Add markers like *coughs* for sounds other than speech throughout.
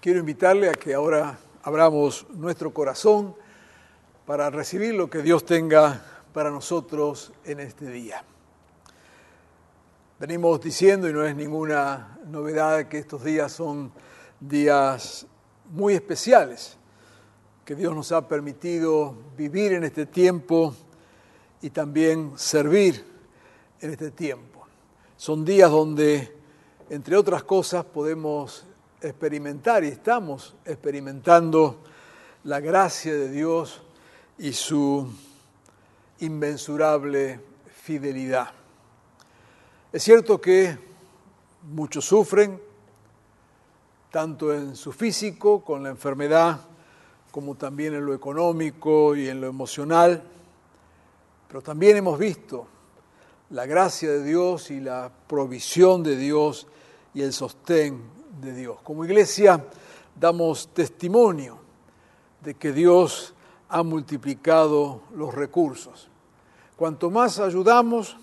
Quiero invitarle a que ahora abramos nuestro corazón para recibir lo que Dios tenga para nosotros en este día. Venimos diciendo, y no es ninguna novedad, que estos días son días muy especiales, que Dios nos ha permitido vivir en este tiempo y también servir en este tiempo. Son días donde, entre otras cosas, podemos experimentar y estamos experimentando la gracia de Dios y su inmensurable fidelidad. Es cierto que muchos sufren, tanto en su físico, con la enfermedad, como también en lo económico y en lo emocional, pero también hemos visto la gracia de Dios y la provisión de Dios y el sostén de Dios. Como iglesia damos testimonio de que Dios ha multiplicado los recursos. Cuanto más ayudamos,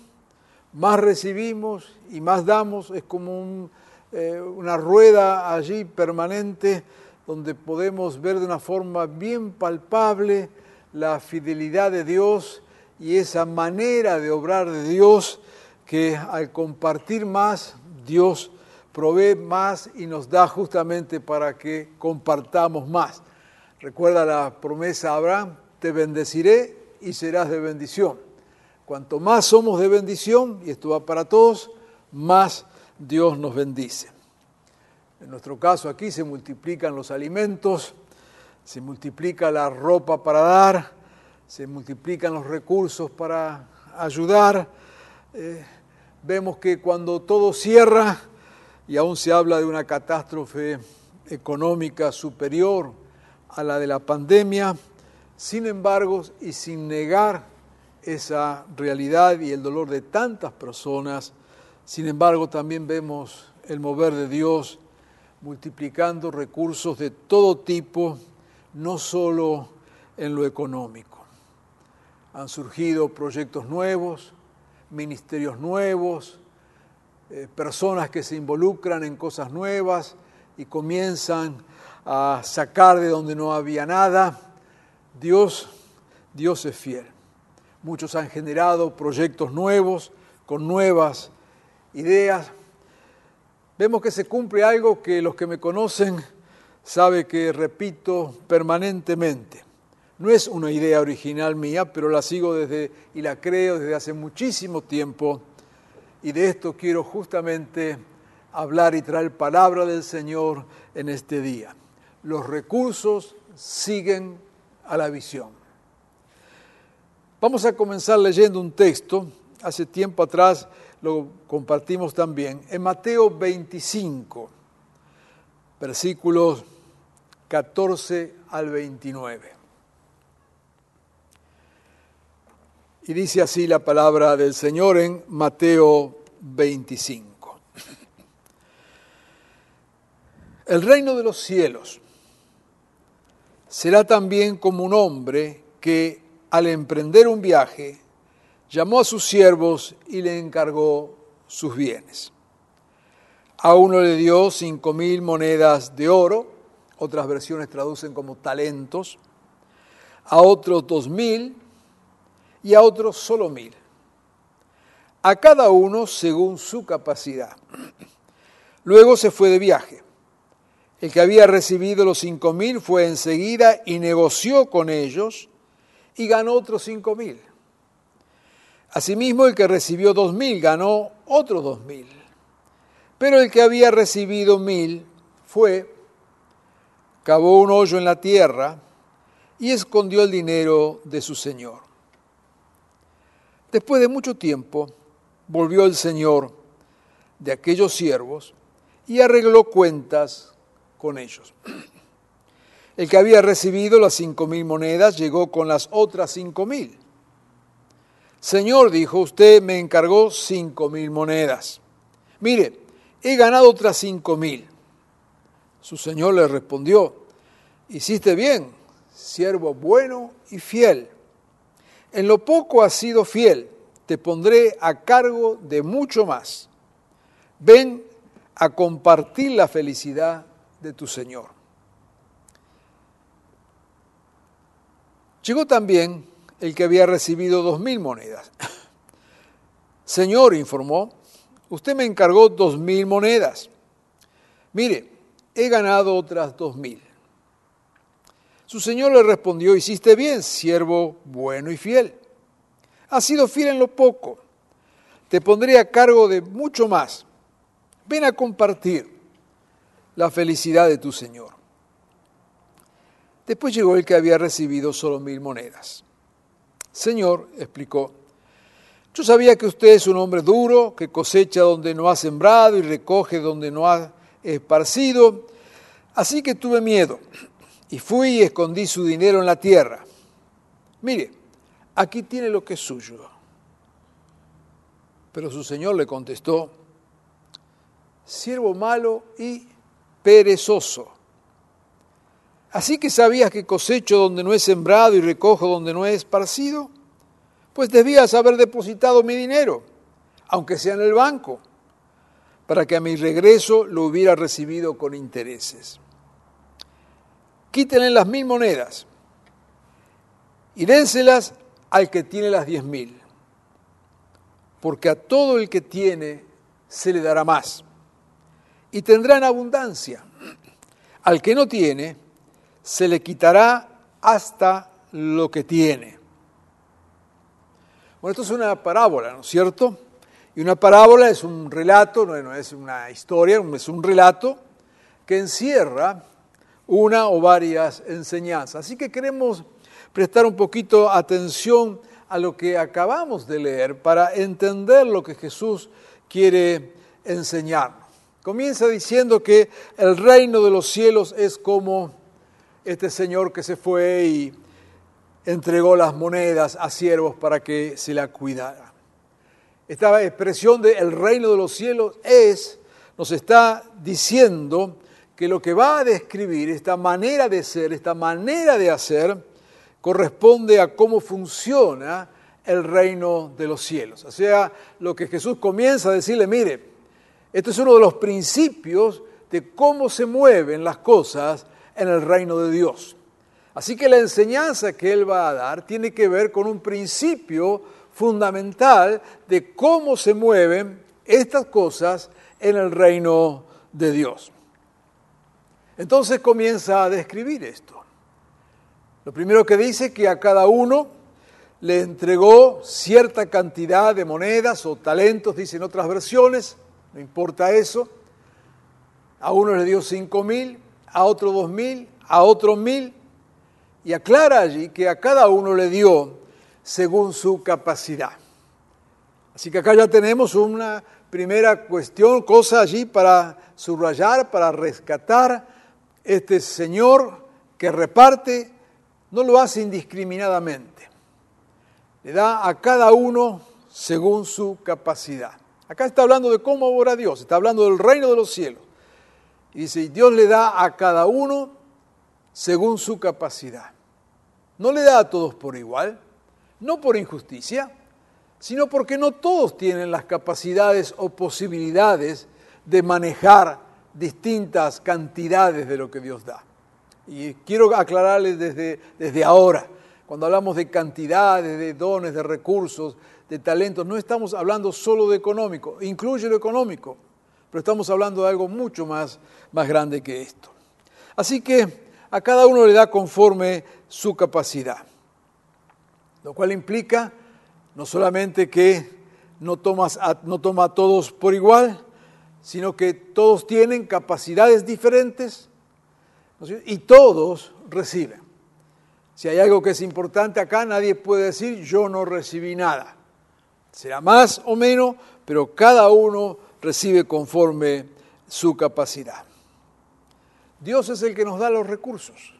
más recibimos y más damos. Es como eh, una rueda allí permanente donde podemos ver de una forma bien palpable la fidelidad de Dios y esa manera de obrar de Dios que al compartir más, Dios provee más y nos da justamente para que compartamos más. Recuerda la promesa a Abraham, te bendeciré y serás de bendición. Cuanto más somos de bendición, y esto va para todos, más Dios nos bendice. En nuestro caso aquí se multiplican los alimentos, se multiplica la ropa para dar, se multiplican los recursos para ayudar. Eh, vemos que cuando todo cierra, y aún se habla de una catástrofe económica superior a la de la pandemia, sin embargo, y sin negar esa realidad y el dolor de tantas personas, sin embargo, también vemos el mover de Dios multiplicando recursos de todo tipo, no solo en lo económico. Han surgido proyectos nuevos, ministerios nuevos, eh, personas que se involucran en cosas nuevas y comienzan a sacar de donde no había nada. Dios, Dios es fiel. Muchos han generado proyectos nuevos con nuevas ideas. Vemos que se cumple algo que los que me conocen saben que repito permanentemente. No es una idea original mía, pero la sigo desde y la creo desde hace muchísimo tiempo. Y de esto quiero justamente hablar y traer palabra del Señor en este día. Los recursos siguen a la visión. Vamos a comenzar leyendo un texto. Hace tiempo atrás lo compartimos también. En Mateo 25, versículos 14 al 29. Y dice así la palabra del Señor en Mateo 25. El reino de los cielos será también como un hombre que al emprender un viaje llamó a sus siervos y le encargó sus bienes. A uno le dio cinco mil monedas de oro, otras versiones traducen como talentos, a otros dos mil y a otros solo mil. A cada uno según su capacidad. Luego se fue de viaje. El que había recibido los cinco mil fue enseguida y negoció con ellos y ganó otros cinco mil. Asimismo, el que recibió dos mil ganó otros dos mil. Pero el que había recibido mil fue, cavó un hoyo en la tierra y escondió el dinero de su señor. Después de mucho tiempo, volvió el Señor de aquellos siervos y arregló cuentas con ellos. El que había recibido las cinco mil monedas llegó con las otras cinco mil. Señor, dijo, usted me encargó cinco mil monedas. Mire, he ganado otras cinco mil. Su señor le respondió, hiciste bien, siervo bueno y fiel. En lo poco has sido fiel, te pondré a cargo de mucho más. Ven a compartir la felicidad de tu Señor. Llegó también el que había recibido dos mil monedas. *coughs* Señor, informó, usted me encargó dos mil monedas. Mire, he ganado otras dos mil. Su señor le respondió, hiciste bien, siervo bueno y fiel. Has sido fiel en lo poco, te pondré a cargo de mucho más. Ven a compartir la felicidad de tu señor. Después llegó el que había recibido solo mil monedas. Señor, explicó, yo sabía que usted es un hombre duro, que cosecha donde no ha sembrado y recoge donde no ha esparcido, así que tuve miedo y fui y escondí su dinero en la tierra. Mire, aquí tiene lo que es suyo. Pero su señor le contestó, siervo malo y perezoso. Así que sabías que cosecho donde no he sembrado y recojo donde no he esparcido, pues debías haber depositado mi dinero, aunque sea en el banco, para que a mi regreso lo hubiera recibido con intereses quítenle las mil monedas y dénselas al que tiene las diez mil, porque a todo el que tiene se le dará más y tendrá en abundancia. Al que no tiene, se le quitará hasta lo que tiene. Bueno, esto es una parábola, ¿no es cierto? Y una parábola es un relato, no es una historia, es un relato que encierra una o varias enseñanzas. Así que queremos prestar un poquito atención a lo que acabamos de leer para entender lo que Jesús quiere enseñarnos. Comienza diciendo que el reino de los cielos es como este señor que se fue y entregó las monedas a siervos para que se la cuidara. Esta expresión de el reino de los cielos es, nos está diciendo que lo que va a describir, esta manera de ser, esta manera de hacer, corresponde a cómo funciona el reino de los cielos. O sea, lo que Jesús comienza a decirle, mire, esto es uno de los principios de cómo se mueven las cosas en el reino de Dios. Así que la enseñanza que Él va a dar tiene que ver con un principio fundamental de cómo se mueven estas cosas en el reino de Dios. Entonces comienza a describir esto. Lo primero que dice que a cada uno le entregó cierta cantidad de monedas o talentos, dicen otras versiones, no importa eso. A uno le dio cinco mil, a otro dos mil, a otro mil, y aclara allí que a cada uno le dio según su capacidad. Así que acá ya tenemos una primera cuestión, cosa allí para subrayar, para rescatar este Señor que reparte no lo hace indiscriminadamente. Le da a cada uno según su capacidad. Acá está hablando de cómo obra Dios, está hablando del reino de los cielos. Y dice, Dios le da a cada uno según su capacidad. No le da a todos por igual, no por injusticia, sino porque no todos tienen las capacidades o posibilidades de manejar distintas cantidades de lo que Dios da. Y quiero aclararles desde, desde ahora, cuando hablamos de cantidades, de dones, de recursos, de talentos, no estamos hablando solo de económico, incluye lo económico, pero estamos hablando de algo mucho más, más grande que esto. Así que a cada uno le da conforme su capacidad, lo cual implica no solamente que no, tomas no toma a todos por igual, sino que todos tienen capacidades diferentes y todos reciben. Si hay algo que es importante acá, nadie puede decir yo no recibí nada. Será más o menos, pero cada uno recibe conforme su capacidad. Dios es el que nos da los recursos.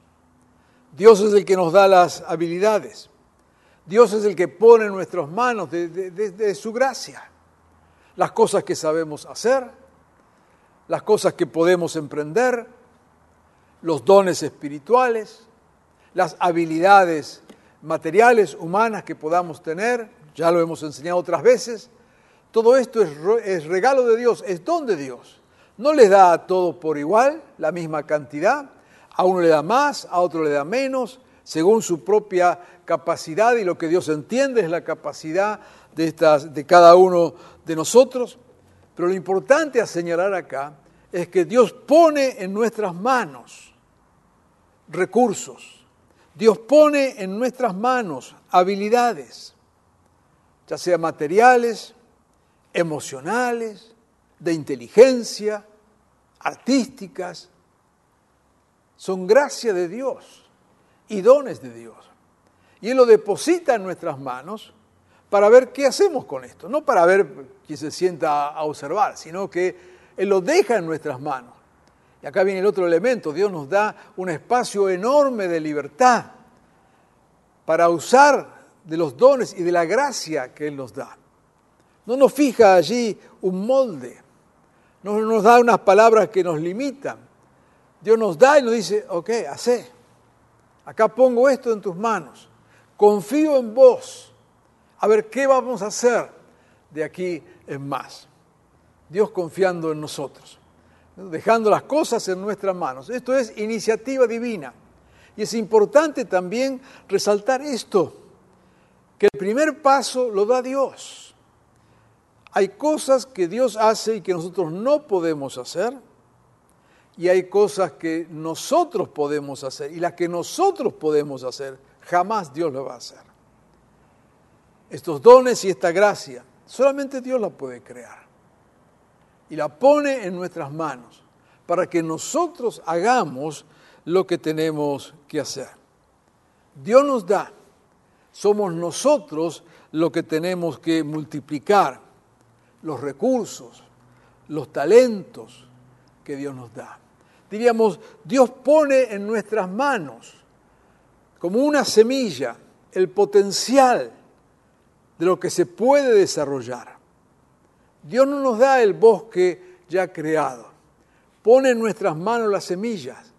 Dios es el que nos da las habilidades. Dios es el que pone en nuestras manos de, su gracia las cosas que sabemos hacer, las cosas que podemos emprender, los dones espirituales, las habilidades materiales, humanas que podamos tener, ya lo hemos enseñado otras veces. Todo esto es, regalo de Dios, es don de Dios. No les da a todos por igual la misma cantidad, a uno le da más, a otro le da menos, según su propia capacidad y lo que Dios entiende es la capacidad de, estas, de cada uno de nosotros. Pero lo importante a señalar acá es que Dios pone en nuestras manos recursos. Dios pone en nuestras manos habilidades, ya sea materiales, emocionales, de inteligencia, artísticas. Son gracia de Dios y dones de Dios. Y Él lo deposita en nuestras manos para ver qué hacemos con esto. No para ver quién se sienta a observar, sino que Él lo deja en nuestras manos. Y acá viene el otro elemento. Dios nos da un espacio enorme de libertad para usar de los dones y de la gracia que Él nos da. No nos fija allí un molde, no nos da unas palabras que nos limitan. Dios nos da y nos dice, ok, hacé. Acá pongo esto en tus manos. Confío en vos. A ver qué vamos a hacer de aquí en más. Dios confiando en nosotros, dejando las cosas en nuestras manos. Esto es iniciativa divina. Y es importante también resaltar esto, que el primer paso lo da Dios. Hay cosas que Dios hace y que nosotros no podemos hacer, y hay cosas que nosotros podemos hacer, y las que nosotros podemos hacer, jamás Dios lo va a hacer. Estos dones y esta gracia, solamente Dios la puede crear. Y la pone en nuestras manos para que nosotros hagamos lo que tenemos que hacer. Dios nos da, somos nosotros lo que tenemos que multiplicar, los recursos, los talentos que Dios nos da. Diríamos, Dios pone en nuestras manos como una semilla el potencial de lo que se puede desarrollar. Dios no nos da el bosque ya creado, pone en nuestras manos las semillas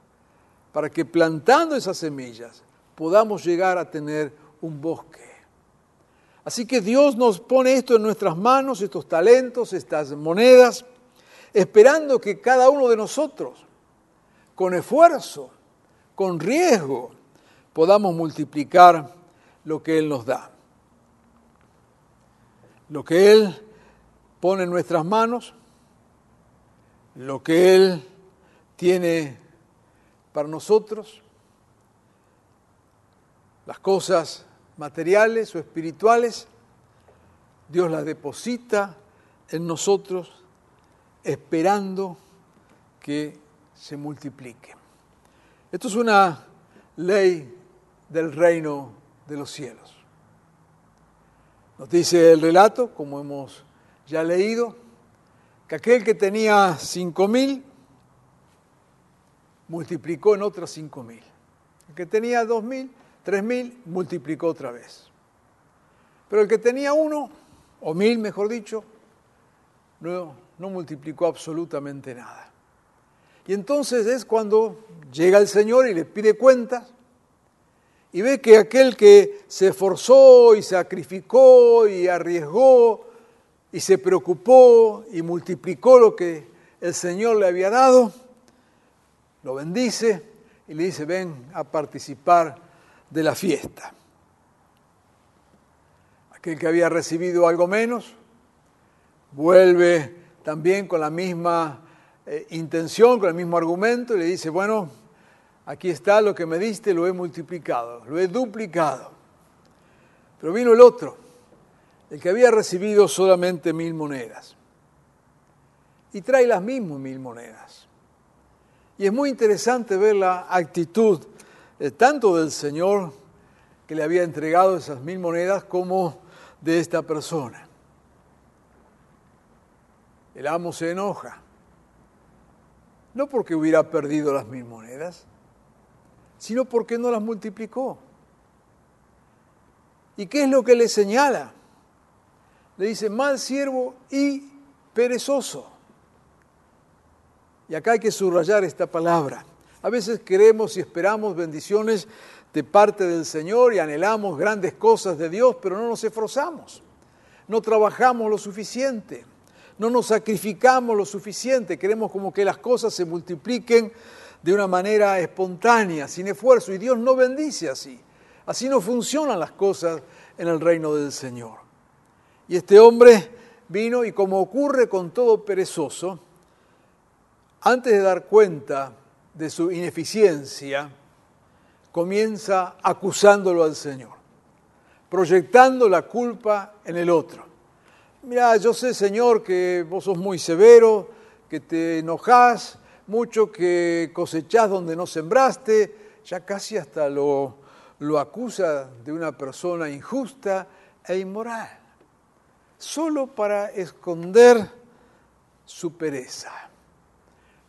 para que plantando esas semillas podamos llegar a tener un bosque. Así que Dios nos pone esto en nuestras manos, estos talentos, estas monedas, esperando que cada uno de nosotros, con esfuerzo, con riesgo, podamos multiplicar lo que Él nos da. Lo que Él pone en nuestras manos, lo que Él tiene para nosotros, las cosas materiales o espirituales, Dios las deposita en nosotros esperando que se multiplique. Esto es una ley del reino de los cielos. Nos dice el relato, como hemos ya leído, que aquel que tenía cinco mil multiplicó en otros cinco mil. El que tenía dos mil, tres mil, multiplicó otra vez. Pero el que tenía uno, o mil mejor dicho, no, no multiplicó absolutamente nada. Y entonces es cuando llega el Señor y le pide cuentas y ve que aquel que se esforzó y sacrificó y arriesgó y se preocupó y multiplicó lo que el Señor le había dado, lo bendice y le dice, ven a participar de la fiesta. Aquel que había recibido algo menos, vuelve también con la misma eh, intención, con el mismo argumento, y le dice, bueno, aquí está lo que me diste, lo he multiplicado, lo he duplicado. Pero vino el otro, el que había recibido solamente mil monedas, y trae las mismas mil monedas. Y es muy interesante ver la actitud eh, tanto del Señor que le había entregado esas mil monedas como de esta persona. El amo se enoja. No porque hubiera perdido las mil monedas, sino porque no las multiplicó. ¿Y qué es lo que le señala? Le dice, mal siervo y perezoso. Y acá hay que subrayar esta palabra. A veces queremos y esperamos bendiciones de parte del Señor y anhelamos grandes cosas de Dios, pero no nos esforzamos, no trabajamos lo suficiente, no nos sacrificamos lo suficiente, queremos como que las cosas se multipliquen de una manera espontánea, sin esfuerzo, y Dios no bendice así. Así no funcionan las cosas en el reino del Señor. Y este hombre vino y como ocurre con todo perezoso, antes de dar cuenta de su ineficiencia, comienza acusándolo al Señor, proyectando la culpa en el otro. Mira, yo sé, Señor, que vos sos muy severo, que te enojás mucho, que cosechás donde no sembraste, ya casi hasta lo, lo acusa de una persona injusta e inmoral, solo para esconder su pereza.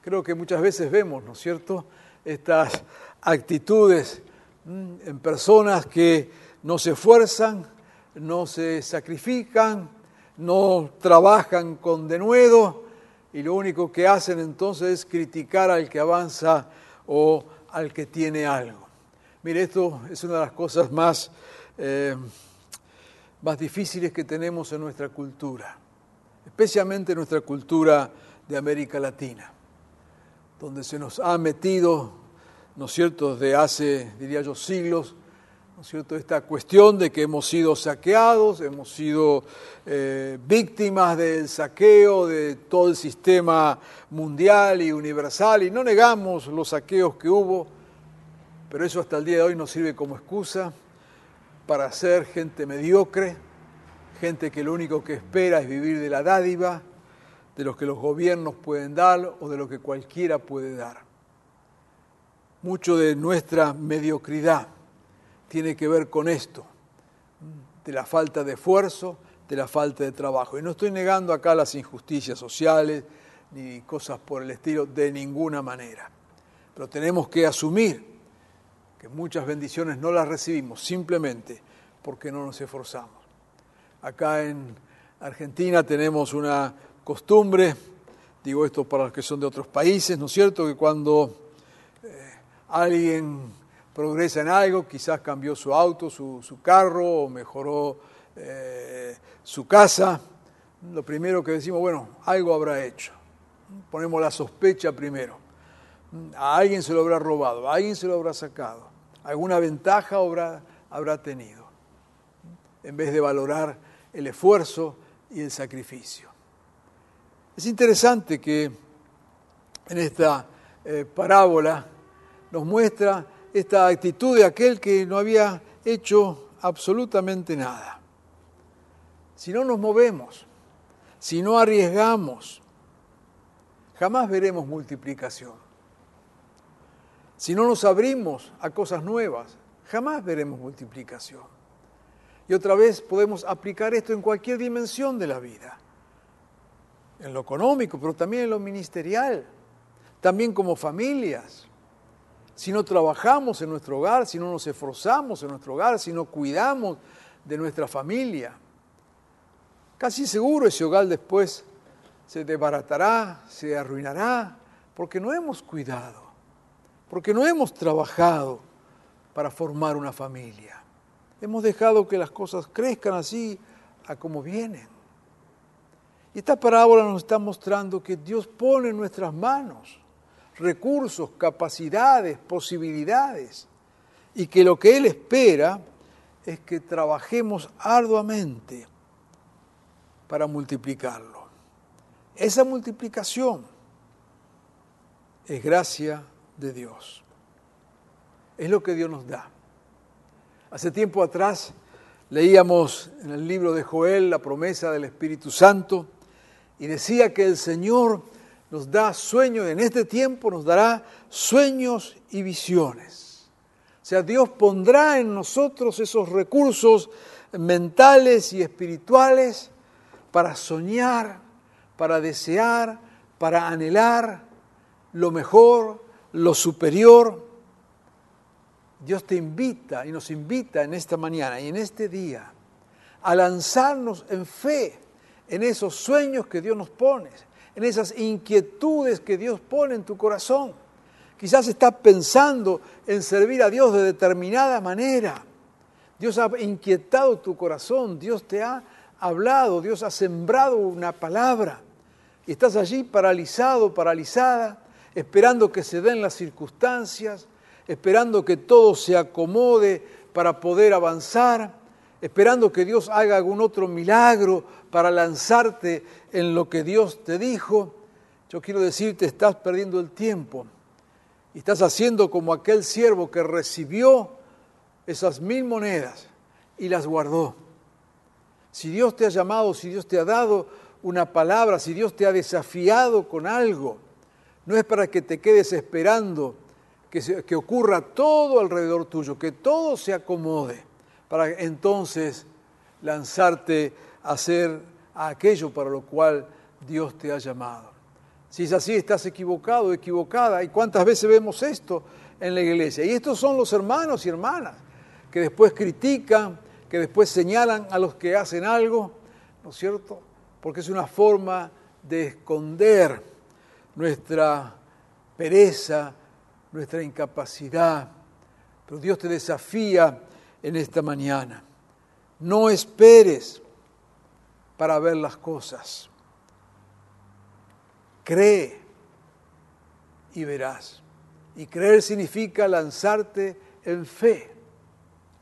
Creo que muchas veces vemos, ¿no es cierto?, estas actitudes en personas que no se esfuerzan, no se sacrifican, no trabajan con denuedo y lo único que hacen entonces es criticar al que avanza o al que tiene algo. Mire, esto es una de las cosas más, eh, más difíciles que tenemos en nuestra cultura, especialmente en nuestra cultura de América Latina, donde se nos ha metido ¿no es cierto?, de hace, diría yo, siglos, ¿no es cierto?, esta cuestión de que hemos sido saqueados, hemos sido eh, víctimas del saqueo de todo el sistema mundial y universal, y no negamos los saqueos que hubo, pero eso hasta el día de hoy nos sirve como excusa para ser gente mediocre, gente que lo único que espera es vivir de la dádiva, de lo que los gobiernos pueden dar o de lo que cualquiera puede dar. Mucho de nuestra mediocridad tiene que ver con esto, de la falta de esfuerzo, de la falta de trabajo. Y no estoy negando acá las injusticias sociales ni cosas por el estilo de ninguna manera. Pero tenemos que asumir que muchas bendiciones no las recibimos simplemente porque no nos esforzamos. Acá en Argentina tenemos una costumbre, digo esto para los que son de otros países, ¿no es cierto?, que cuando alguien progresa en algo, quizás cambió su auto, su, carro o mejoró eh, su casa, lo primero que decimos, bueno, algo habrá hecho. Ponemos la sospecha primero. A alguien se lo habrá robado, a alguien se lo habrá sacado, alguna ventaja habrá, habrá tenido, en vez de valorar el esfuerzo y el sacrificio. Es interesante que en esta eh, parábola, nos muestra esta actitud de aquel que no había hecho absolutamente nada. Si no nos movemos, si no arriesgamos, jamás veremos multiplicación. Si no nos abrimos a cosas nuevas, jamás veremos multiplicación. Y otra vez podemos aplicar esto en cualquier dimensión de la vida, en lo económico, pero también en lo ministerial, también como familias si no trabajamos en nuestro hogar, si no nos esforzamos en nuestro hogar, si no cuidamos de nuestra familia. Casi seguro ese hogar después se desbaratará, se arruinará, porque no hemos cuidado, porque no hemos trabajado para formar una familia. Hemos dejado que las cosas crezcan así a como vienen. Y esta parábola nos está mostrando que Dios pone en nuestras manos recursos, capacidades, posibilidades, y que lo que Él espera es que trabajemos arduamente para multiplicarlo. Esa multiplicación es gracia de Dios. Es lo que Dios nos da. Hace tiempo atrás leíamos en el libro de Joel la promesa del Espíritu Santo y decía que el Señor nos da sueños, en este tiempo nos dará sueños y visiones. O sea, Dios pondrá en nosotros esos recursos mentales y espirituales para soñar, para desear, para anhelar lo mejor, lo superior. Dios te invita y nos invita en esta mañana y en este día a lanzarnos en fe en esos sueños que Dios nos pone, en esas inquietudes que Dios pone en tu corazón. Quizás estás pensando en servir a Dios de determinada manera. Dios ha inquietado tu corazón, Dios te ha hablado, Dios ha sembrado una palabra. Y estás allí paralizado, paralizada, esperando que se den las circunstancias, esperando que todo se acomode para poder avanzar, esperando que Dios haga algún otro milagro para lanzarte en lo que Dios te dijo. Yo quiero decirte, estás perdiendo el tiempo y estás haciendo como aquel siervo que recibió esas mil monedas y las guardó. Si Dios te ha llamado, si Dios te ha dado una palabra, si Dios te ha desafiado con algo, no es para que te quedes esperando que, que ocurra todo alrededor tuyo, que todo se acomode, para entonces lanzarte a hacer aquello para lo cual Dios te ha llamado. Si es así, estás equivocado, equivocada. ¿Y cuántas veces vemos esto en la iglesia? Y estos son los hermanos y hermanas que después critican, que después señalan a los que hacen algo, ¿no es cierto? Porque es una forma de esconder nuestra pereza, nuestra incapacidad. Pero Dios te desafía en esta mañana. No esperes para ver las cosas. Cree y verás. Y creer significa lanzarte en fe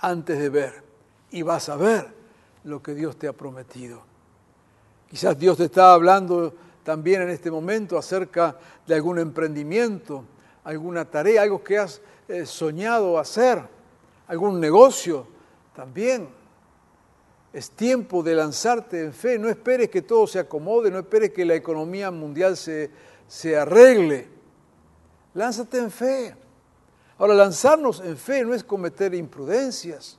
antes de ver. Y vas a ver lo que Dios te ha prometido. Quizás Dios te está hablando también en este momento acerca de algún emprendimiento, alguna tarea, algo que has eh, soñado hacer, algún negocio también. Es tiempo de lanzarte en fe. No esperes que todo se acomode, no esperes que la economía mundial se, se arregle. Lánzate en fe. Ahora, lanzarnos en fe no es cometer imprudencias,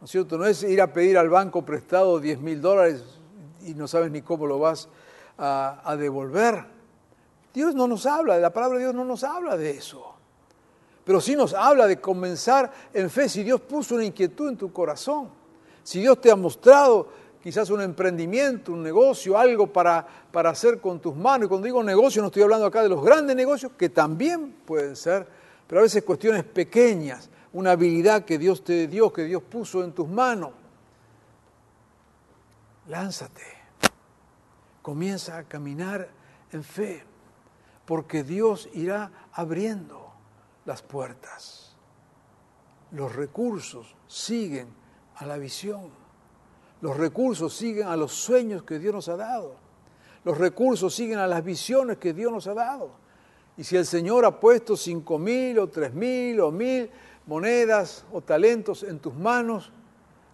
¿no es cierto? No es ir a pedir al banco prestado 10 mil dólares y no sabes ni cómo lo vas a, a devolver. Dios no nos habla, la palabra de Dios no nos habla de eso. Pero sí nos habla de comenzar en fe si Dios puso una inquietud en tu corazón. Si Dios te ha mostrado quizás un emprendimiento, un negocio, algo para, para hacer con tus manos. Y cuando digo negocio no estoy hablando acá de los grandes negocios, que también pueden ser, pero a veces cuestiones pequeñas, una habilidad que Dios te dio, que Dios puso en tus manos. Lánzate, comienza a caminar en fe, porque Dios irá abriendo las puertas. Los recursos siguen a la visión. Los recursos siguen a los sueños que Dios nos ha dado. Los recursos siguen a las visiones que Dios nos ha dado. Y si el Señor ha puesto cinco mil o tres mil o mil monedas o talentos en tus manos,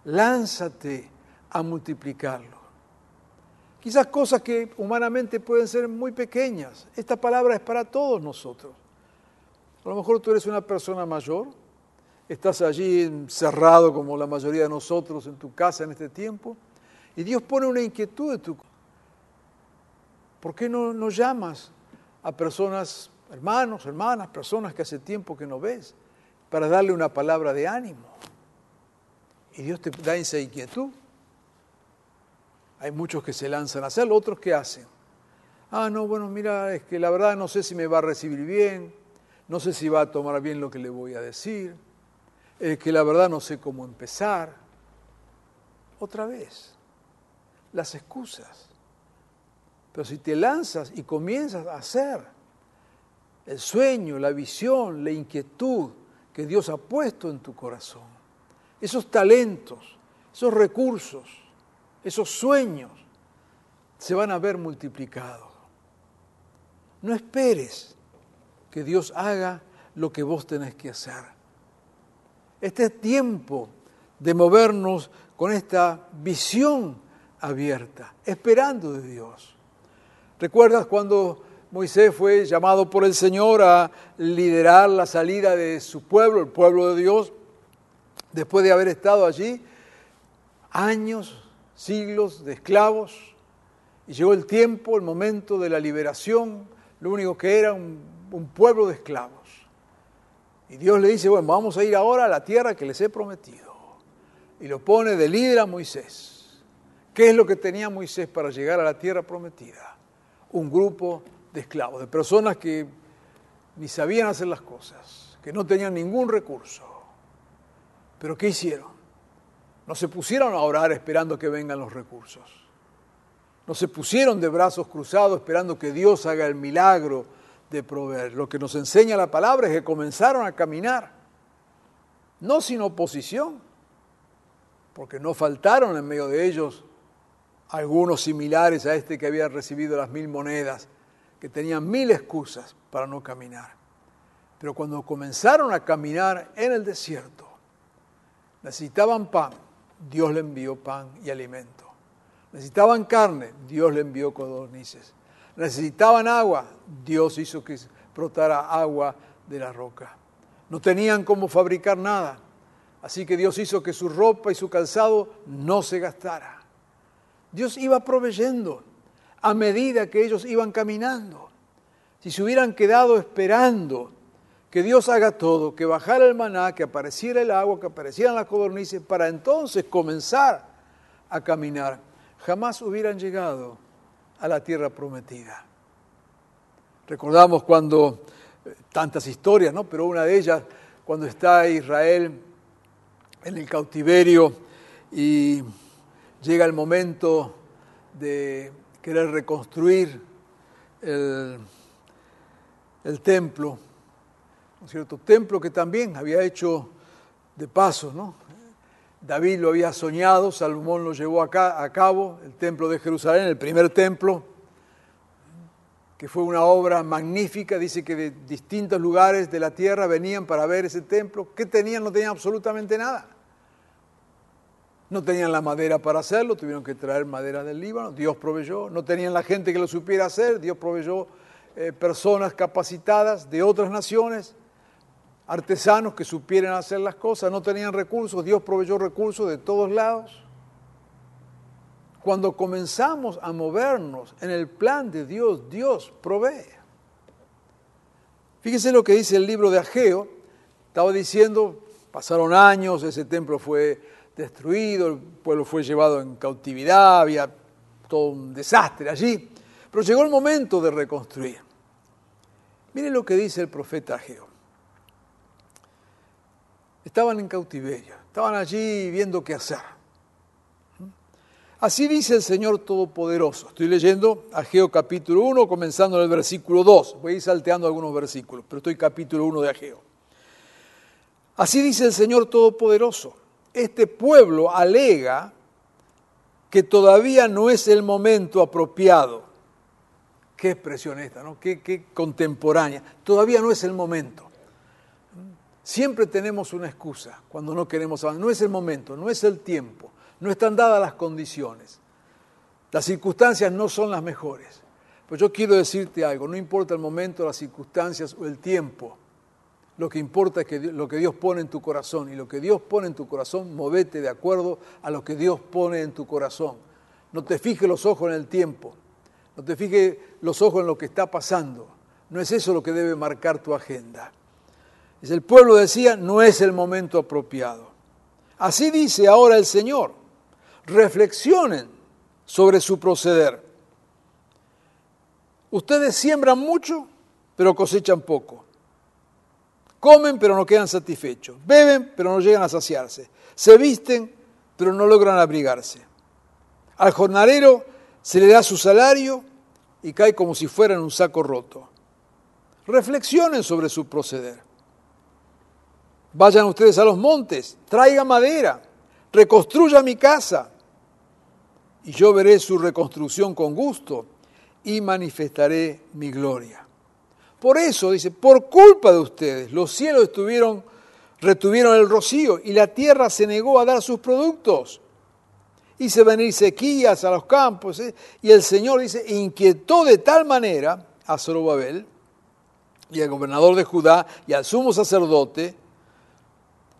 lánzate a multiplicarlo. Quizás cosas que humanamente pueden ser muy pequeñas. Esta palabra es para todos nosotros. A lo mejor tú eres una persona mayor, estás allí encerrado como la mayoría de nosotros en tu casa en este tiempo, y Dios pone una inquietud en tu ¿Por qué no, no llamas a personas, hermanos, hermanas, personas que hace tiempo que no ves, para darle una palabra de ánimo? Y Dios te da esa inquietud. Hay muchos que se lanzan a hacerlo, otros que hacen. Ah, no, bueno, mira, es que la verdad no sé si me va a recibir bien, no sé si va a tomar bien lo que le voy a decir, es que la verdad no sé cómo empezar. Otra vez, las excusas. Pero si te lanzas y comienzas a hacer el sueño, la visión, la inquietud que Dios ha puesto en tu corazón, esos talentos, esos recursos, esos sueños, se van a ver multiplicados. No esperes que Dios haga lo que vos tenés que hacer. Este es tiempo de movernos con esta visión abierta, esperando de Dios. ¿Recuerdas cuando Moisés fue llamado por el Señor a liderar la salida de su pueblo, el pueblo de Dios, después de haber estado allí años, siglos de esclavos? Y llegó el tiempo, el momento de la liberación, lo único que era un, un pueblo de esclavos. Y Dios le dice, bueno, vamos a ir ahora a la tierra que les he prometido. Y lo pone de líder a Moisés. ¿Qué es lo que tenía Moisés para llegar a la tierra prometida? Un grupo de esclavos, de personas que ni sabían hacer las cosas, que no tenían ningún recurso. Pero ¿qué hicieron? No se pusieron a orar esperando que vengan los recursos. No se pusieron de brazos cruzados esperando que Dios haga el milagro de proveer. Lo que nos enseña la palabra es que comenzaron a caminar, no sin oposición, porque no faltaron en medio de ellos algunos similares a este que había recibido las mil monedas, que tenían mil excusas para no caminar. Pero cuando comenzaron a caminar en el desierto, necesitaban pan, Dios le envió pan y alimento. Necesitaban carne, Dios le envió codornices. Necesitaban agua, Dios hizo que brotara agua de la roca. No tenían cómo fabricar nada, así que Dios hizo que su ropa y su calzado no se gastara. Dios iba proveyendo a medida que ellos iban caminando. Si se hubieran quedado esperando que Dios haga todo, que bajara el maná, que apareciera el agua, que aparecieran las codornices, para entonces comenzar a caminar, jamás hubieran llegado a la tierra prometida. Recordamos cuando, eh, tantas historias, ¿no? Pero una de ellas, cuando está Israel en el cautiverio y llega el momento de querer reconstruir el, el templo, ¿no es cierto? Templo que también había hecho de paso, ¿no? David lo había soñado, Salomón lo llevó acá, a cabo, el templo de Jerusalén, el primer templo, que fue una obra magnífica, dice que de distintos lugares de la tierra venían para ver ese templo. ¿Qué tenían? No tenían absolutamente nada. No tenían la madera para hacerlo, tuvieron que traer madera del Líbano, Dios proveyó. No tenían la gente que lo supiera hacer, Dios proveyó eh, personas capacitadas de otras naciones artesanos que supieran hacer las cosas, no tenían recursos, Dios proveyó recursos de todos lados. Cuando comenzamos a movernos en el plan de Dios, Dios provee. Fíjese lo que dice el libro de Ageo, estaba diciendo, pasaron años, ese templo fue destruido, el pueblo fue llevado en cautividad, había todo un desastre allí, pero llegó el momento de reconstruir. Miren lo que dice el profeta Ageo estaban en cautiverio, estaban allí viendo qué hacer. Así dice el Señor Todopoderoso. Estoy leyendo Ageo capítulo 1, comenzando en el versículo 2. Voy a ir salteando algunos versículos, pero estoy capítulo 1 de Ageo. Así dice el Señor Todopoderoso. Este pueblo alega que todavía no es el momento apropiado. Qué expresión esta, ¿no? Qué, qué contemporánea. Todavía no es el momento. Siempre tenemos una excusa cuando no queremos avanzar. No es el momento, no es el tiempo, no están dadas las condiciones. Las circunstancias no son las mejores. Pero yo quiero decirte algo, no importa el momento, las circunstancias o el tiempo. Lo que importa es que lo que Dios pone en tu corazón. Y lo que Dios pone en tu corazón, movete de acuerdo a lo que Dios pone en tu corazón. No te fijes los ojos en el tiempo. No te fijes los ojos en lo que está pasando. No es eso lo que debe marcar tu agenda. El pueblo decía, no es el momento apropiado. Así dice ahora el Señor. Reflexionen sobre su proceder. Ustedes siembran mucho, pero cosechan poco. Comen, pero no quedan satisfechos. Beben, pero no llegan a saciarse. Se visten, pero no logran abrigarse. Al jornalero se le da su salario y cae como si fuera en un saco roto. Reflexionen sobre su proceder. Vayan ustedes a los montes, traigan madera, reconstruya mi casa, y yo veré su reconstrucción con gusto y manifestaré mi gloria. Por eso, dice, por culpa de ustedes, los cielos estuvieron, retuvieron el rocío y la tierra se negó a dar sus productos. Hice venir sequías a los campos. ¿eh? Y el Señor dice, inquietó de tal manera a Zorobabel y al gobernador de Judá y al sumo sacerdote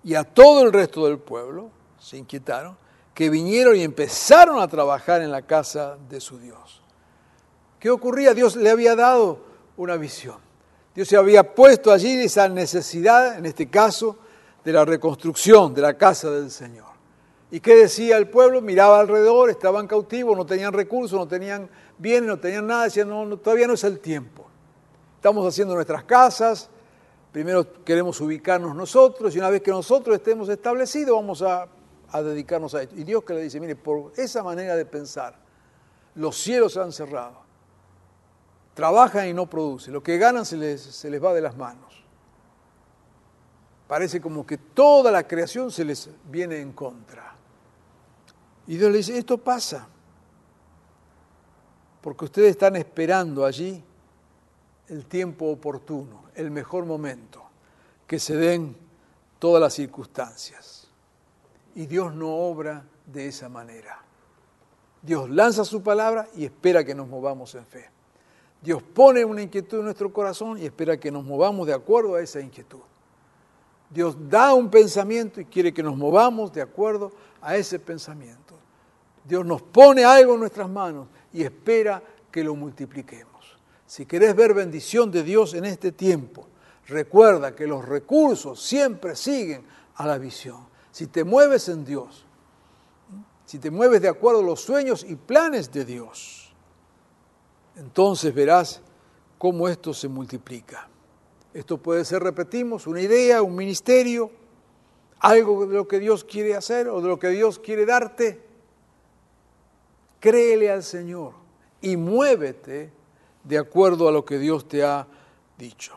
y a todo el resto del pueblo, se inquietaron, que vinieron y empezaron a trabajar en la casa de su Dios. ¿Qué ocurría? Dios le había dado una visión. Dios se había puesto allí esa necesidad, en este caso, de la reconstrucción de la casa del Señor. ¿Y qué decía el pueblo? Miraba alrededor, estaban cautivos, no tenían recursos, no tenían bienes, no tenían nada, decían, no, no, todavía no es el tiempo. Estamos haciendo nuestras casas, primero queremos ubicarnos nosotros y una vez que nosotros estemos establecidos vamos a, a dedicarnos a esto. Y Dios que le dice, mire, por esa manera de pensar, los cielos se han cerrado, trabajan y no producen, lo que ganan se les, se les va de las manos. Parece como que toda la creación se les viene en contra. Y Dios le dice, esto pasa, porque ustedes están esperando allí el tiempo oportuno, el mejor momento, que se den todas las circunstancias. Y Dios no obra de esa manera. Dios lanza su palabra y espera que nos movamos en fe. Dios pone una inquietud en nuestro corazón y espera que nos movamos de acuerdo a esa inquietud. Dios da un pensamiento y quiere que nos movamos de acuerdo a ese pensamiento. Dios nos pone algo en nuestras manos y espera que lo multipliquemos. Si querés ver bendición de Dios en este tiempo, recuerda que los recursos siempre siguen a la visión. Si te mueves en Dios, si te mueves de acuerdo a los sueños y planes de Dios, entonces verás cómo esto se multiplica. Esto puede ser, repetimos, una idea, un ministerio, algo de lo que Dios quiere hacer o de lo que Dios quiere darte. Créele al Señor y muévete de acuerdo a lo que Dios te ha dicho.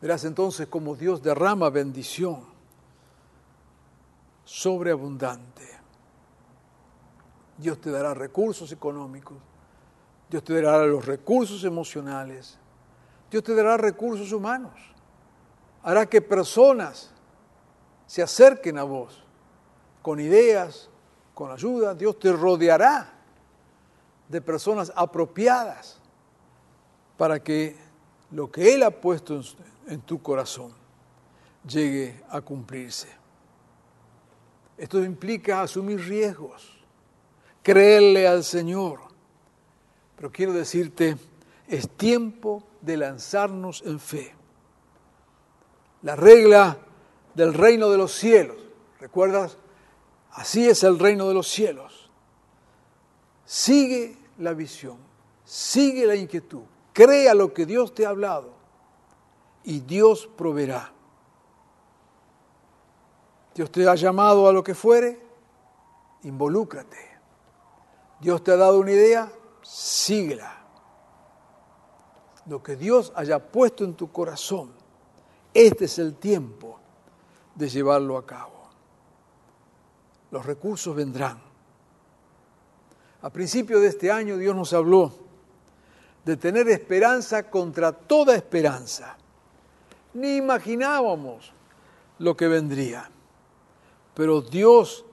Verás entonces cómo Dios derrama bendición sobreabundante. Dios te dará recursos económicos, Dios te dará los recursos emocionales, Dios te dará recursos humanos, hará que personas se acerquen a vos con ideas, con ayuda, Dios te rodeará de personas apropiadas para que lo que Él ha puesto en, tu corazón llegue a cumplirse. Esto implica asumir riesgos, creerle al Señor. Pero quiero decirte, es tiempo de lanzarnos en fe. La regla del reino de los cielos, ¿recuerdas? Así es el reino de los cielos. Sigue la visión, sigue la inquietud, crea lo que Dios te ha hablado y Dios proveerá. Dios te ha llamado a lo que fuere, involúcrate. Dios te ha dado una idea, síguela. Lo que Dios haya puesto en tu corazón, este es el tiempo de llevarlo a cabo. Los recursos vendrán. A principio de este año Dios nos habló de tener esperanza contra toda esperanza. Ni imaginábamos lo que vendría. Pero Dios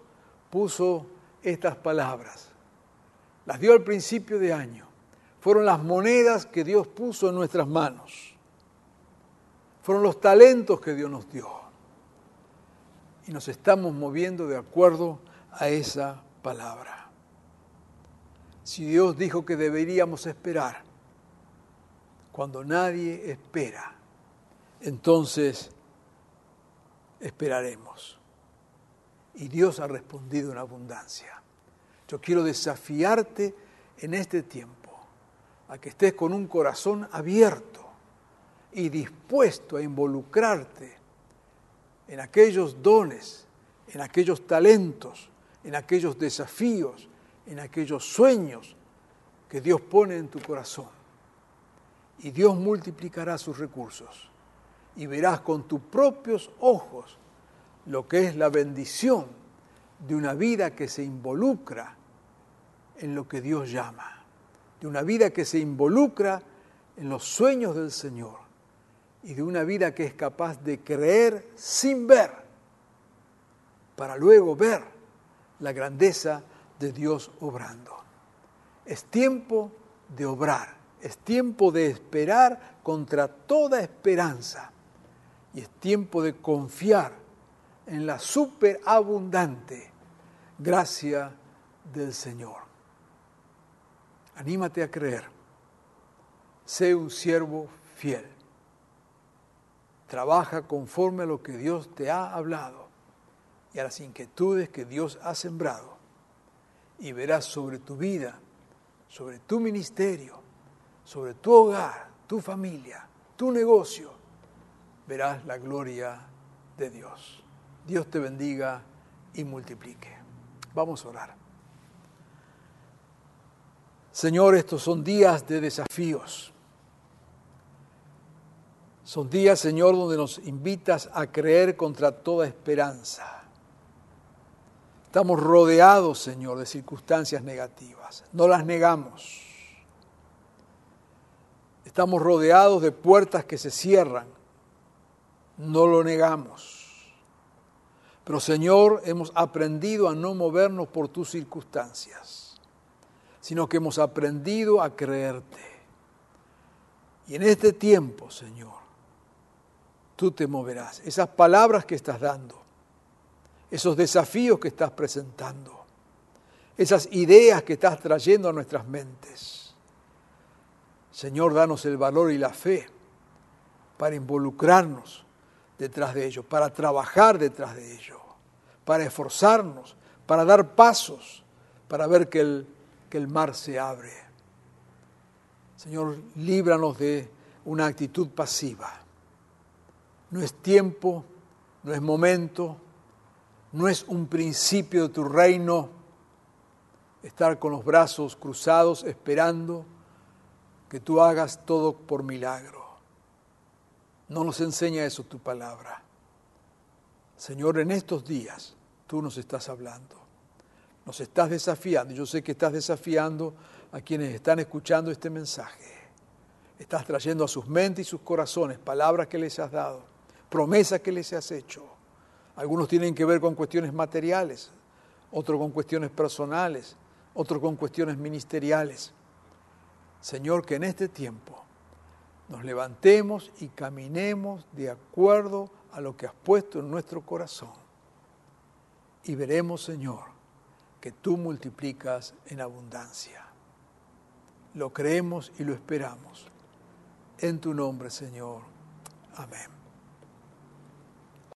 puso estas palabras. Las dio al principio de año. Fueron las monedas que Dios puso en nuestras manos. Fueron los talentos que Dios nos dio. Y nos estamos moviendo de acuerdo a esa palabra. Si Dios dijo que deberíamos esperar, cuando nadie espera, entonces esperaremos. Y Dios ha respondido en abundancia. Yo quiero desafiarte en este tiempo a que estés con un corazón abierto y dispuesto a involucrarte en aquellos dones, en aquellos talentos, en aquellos desafíos, en aquellos sueños que Dios pone en tu corazón y Dios multiplicará sus recursos y verás con tus propios ojos lo que es la bendición de una vida que se involucra en lo que Dios llama, de una vida que se involucra en los sueños del Señor y de una vida que es capaz de creer sin ver, para luego ver la grandeza de Dios obrando. Es tiempo de obrar es tiempo de esperar contra toda esperanza. Y es tiempo de confiar en la superabundante gracia del Señor. Anímate a creer. Sé un siervo fiel. Trabaja conforme a lo que Dios te ha hablado y a las inquietudes que Dios ha sembrado. Y verás sobre tu vida, sobre tu ministerio, sobre tu hogar, tu familia, tu negocio, verás la gloria de Dios. Dios te bendiga y multiplique. Vamos a orar. Señor, estos son días de desafíos. Son días, Señor, donde nos invitas a creer contra toda esperanza. Estamos rodeados, Señor, de circunstancias negativas. No las negamos. Estamos rodeados de puertas que se cierran. No lo negamos. Pero Señor, hemos aprendido a no movernos por tus circunstancias, sino que hemos aprendido a creerte. Y en este tiempo, Señor, tú te moverás. Esas palabras que estás dando, esos desafíos que estás presentando, esas ideas que estás trayendo a nuestras mentes. Señor, danos el valor y la fe para involucrarnos detrás de ello, para trabajar detrás de ello, para esforzarnos, para dar pasos, para ver que el, que el mar se abre. Señor, líbranos de una actitud pasiva. No es tiempo, no es momento, no es un principio de tu reino estar con los brazos cruzados esperando que tú hagas todo por milagro. No nos enseña eso tu palabra. Señor, en estos días tú nos estás hablando, nos estás desafiando. Yo sé que estás desafiando a quienes están escuchando este mensaje. Estás trayendo a sus mentes y sus corazones palabras que les has dado, promesas que les has hecho. Algunos tienen que ver con cuestiones materiales, otros con cuestiones personales, otros con cuestiones ministeriales. Señor, que en este tiempo nos levantemos y caminemos de acuerdo a lo que has puesto en nuestro corazón. Y veremos, Señor, que tú multiplicas en abundancia. Lo creemos y lo esperamos. En tu nombre, Señor. Amén.